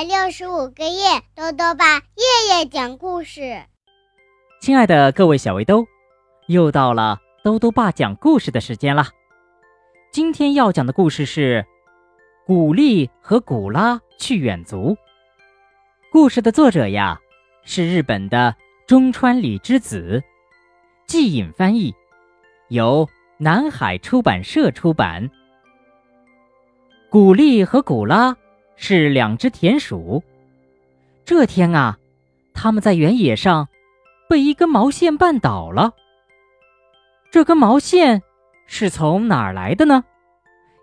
百六十五个夜，兜兜爸夜夜讲故事。亲爱的各位小围兜，又到了兜兜爸讲故事的时间了。今天要讲的故事是《古丽和古拉去远足》。故事的作者呀是日本的中川里之子，季隐翻译，由南海出版社出版。古丽和古拉。是两只田鼠。这天啊，他们在原野上被一根毛线绊倒了。这根毛线是从哪儿来的呢？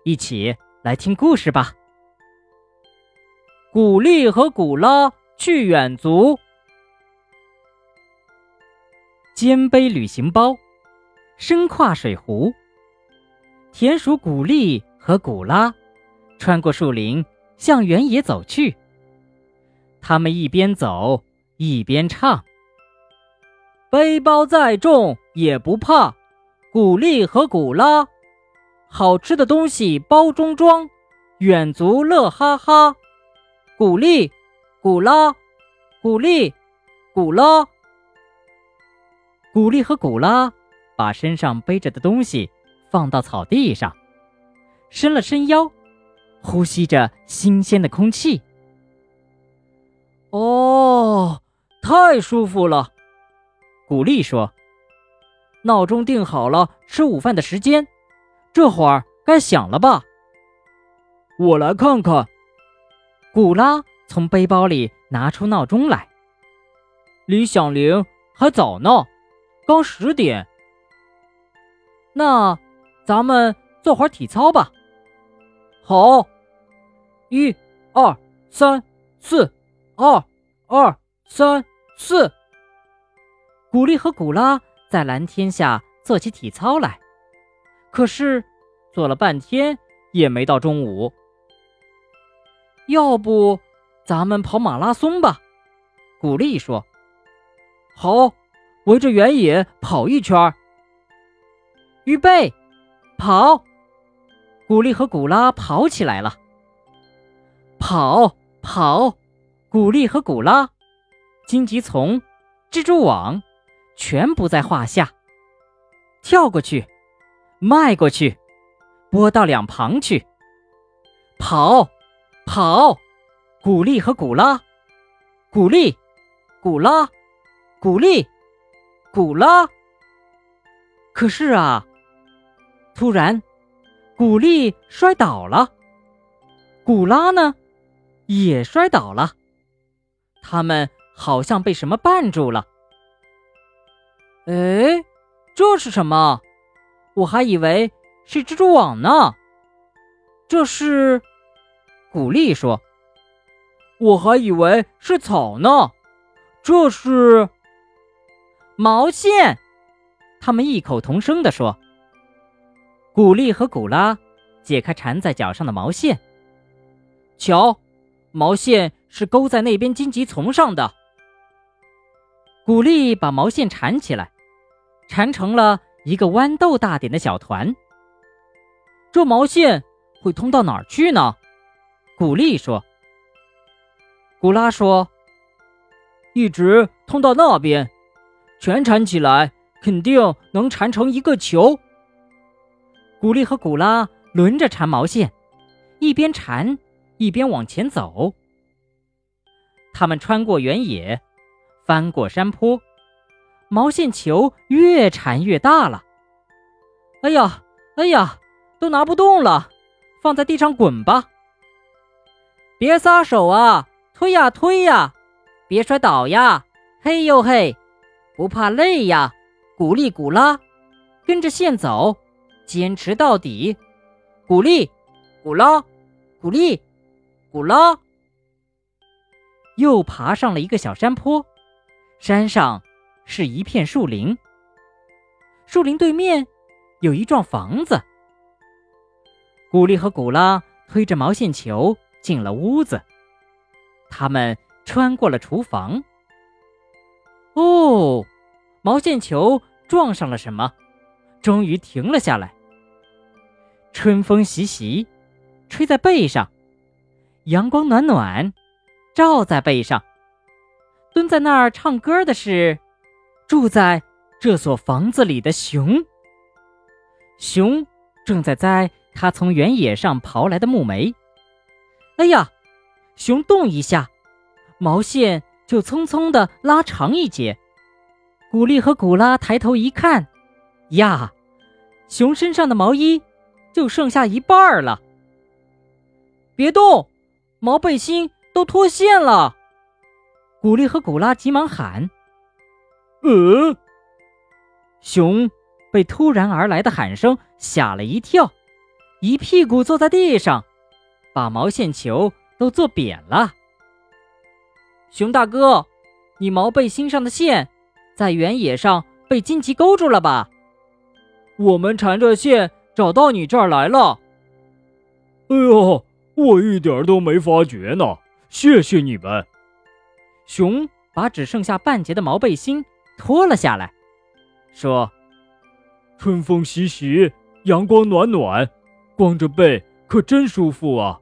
一起来听故事吧。古丽和古拉去远足，肩背旅行包，身挎水壶。田鼠古丽和古拉穿过树林。向原野走去。他们一边走一边唱：“背包再重也不怕，古力和古拉，好吃的东西包中装，远足乐哈哈。古力，古拉，古力，古拉。”古力和古拉把身上背着的东西放到草地上，伸了伸腰。呼吸着新鲜的空气，哦，太舒服了。古丽说：“闹钟定好了吃午饭的时间，这会儿该响了吧？”我来看看。古拉从背包里拿出闹钟来，离响铃还早呢，刚十点。那咱们做会儿体操吧。好。一、二、三、四，二、二、三、四。古丽和古拉在蓝天下做起体操来，可是做了半天也没到中午。要不咱们跑马拉松吧？古丽说：“好，围着原野跑一圈。”预备，跑！古丽和古拉跑起来了。跑跑，古丽和古拉，荆棘丛、蜘蛛网，全不在话下。跳过去，迈过去，拨到两旁去。跑跑，古丽和古拉，古丽，古拉，古丽，古拉。可是啊，突然，古丽摔倒了，古拉呢？也摔倒了，他们好像被什么绊住了。哎，这是什么？我还以为是蜘蛛网呢。这是，古丽说：“我还以为是草呢。”这是毛线。他们异口同声地说：“古丽和古拉解开缠在脚上的毛线，瞧。”毛线是勾在那边荆棘丛上的。古丽把毛线缠起来，缠成了一个豌豆大点的小团。这毛线会通到哪儿去呢？古丽说。古拉说：“一直通到那边，全缠起来，肯定能缠成一个球。”古丽和古拉轮着缠毛线，一边缠。一边往前走，他们穿过原野，翻过山坡，毛线球越缠越大了。哎呀，哎呀，都拿不动了，放在地上滚吧。别撒手啊，推呀推呀，别摔倒呀，嘿呦嘿，不怕累呀，鼓励鼓拉，跟着线走，坚持到底，鼓励，鼓拉，鼓励。古拉又爬上了一个小山坡，山上是一片树林。树林对面有一幢房子。古丽和古拉推着毛线球进了屋子，他们穿过了厨房。哦，毛线球撞上了什么？终于停了下来。春风习习，吹在背上。阳光暖暖，照在背上。蹲在那儿唱歌的是住在这所房子里的熊。熊正在摘他从原野上刨来的木莓。哎呀，熊动一下，毛线就匆匆地拉长一截。古丽和古拉抬头一看，呀，熊身上的毛衣就剩下一半了。别动，毛背心都脱线了。古丽和古拉急忙喊：“呃！”熊被突然而来的喊声吓了一跳，一屁股坐在地上，把毛线球都坐扁了。熊大哥，你毛背心上的线在原野上被荆棘勾住了吧？我们缠着线找到你这儿来了。哎呦，我一点都没发觉呢，谢谢你们。熊把只剩下半截的毛背心脱了下来，说：“春风习习，阳光暖暖，光着背可真舒服啊。”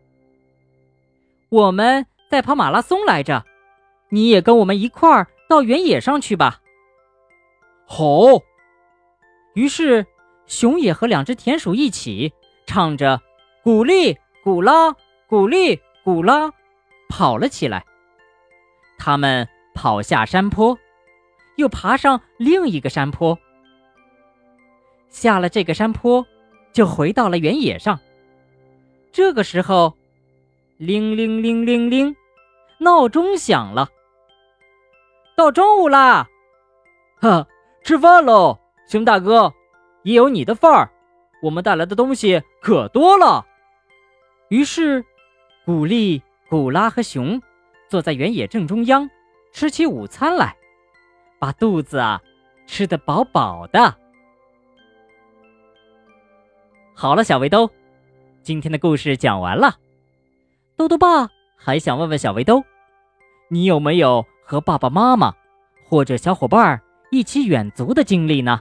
我们在跑马拉松来着，你也跟我们一块儿到原野上去吧。好。于是，熊也和两只田鼠一起唱着“鼓励鼓拉，鼓励鼓拉”，跑了起来。他们跑下山坡，又爬上另一个山坡。下了这个山坡，就回到了原野上。这个时候，铃铃铃铃铃，闹钟响了。到中午啦，哈，吃饭喽，熊大哥，也有你的份儿。我们带来的东西可多了。于是，古丽、古拉和熊。坐在原野正中央，吃起午餐来，把肚子啊吃得饱饱的。好了，小围兜，今天的故事讲完了。豆豆爸还想问问小围兜，你有没有和爸爸妈妈或者小伙伴一起远足的经历呢？